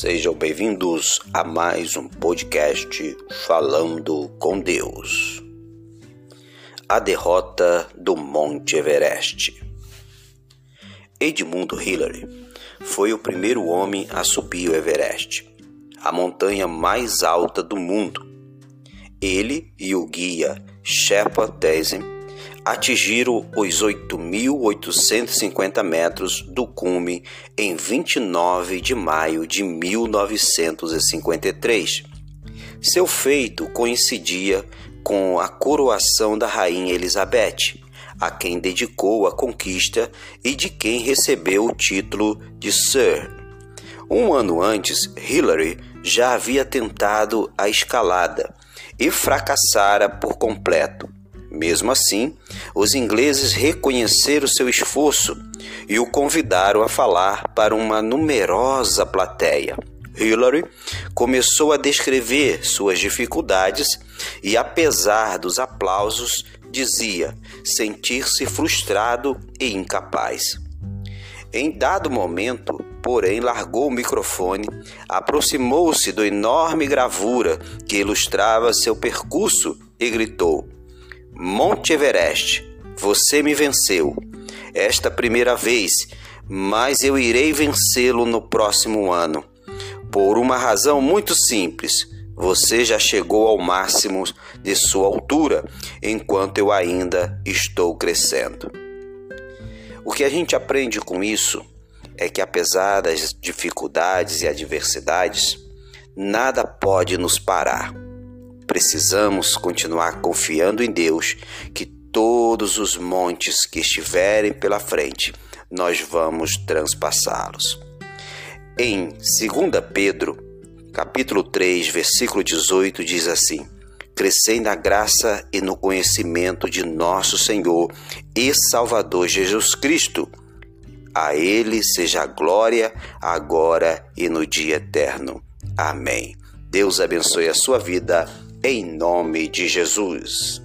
Sejam bem-vindos a mais um podcast Falando com Deus. A derrota do Monte Everest. Edmundo Hillary foi o primeiro homem a subir o Everest, a montanha mais alta do mundo. Ele e o guia Sherpa Tenzin atingiram os 8.850 metros do cume em 29 de maio de 1953. Seu feito coincidia com a coroação da Rainha Elizabeth, a quem dedicou a conquista e de quem recebeu o título de Sir. Um ano antes, Hillary já havia tentado a escalada e fracassara por completo. Mesmo assim, os ingleses reconheceram seu esforço e o convidaram a falar para uma numerosa plateia. Hillary começou a descrever suas dificuldades e, apesar dos aplausos, dizia sentir-se frustrado e incapaz. Em dado momento, porém, largou o microfone, aproximou-se do enorme gravura que ilustrava seu percurso e gritou: Monte Everest, você me venceu esta primeira vez, mas eu irei vencê-lo no próximo ano. Por uma razão muito simples. Você já chegou ao máximo de sua altura, enquanto eu ainda estou crescendo. O que a gente aprende com isso é que, apesar das dificuldades e adversidades, nada pode nos parar precisamos continuar confiando em Deus que todos os montes que estiverem pela frente, nós vamos transpassá-los. Em 2 Pedro, capítulo 3, versículo 18 diz assim: Crescei na graça e no conhecimento de nosso Senhor e Salvador Jesus Cristo. A ele seja a glória agora e no dia eterno. Amém. Deus abençoe a sua vida em nome de Jesus.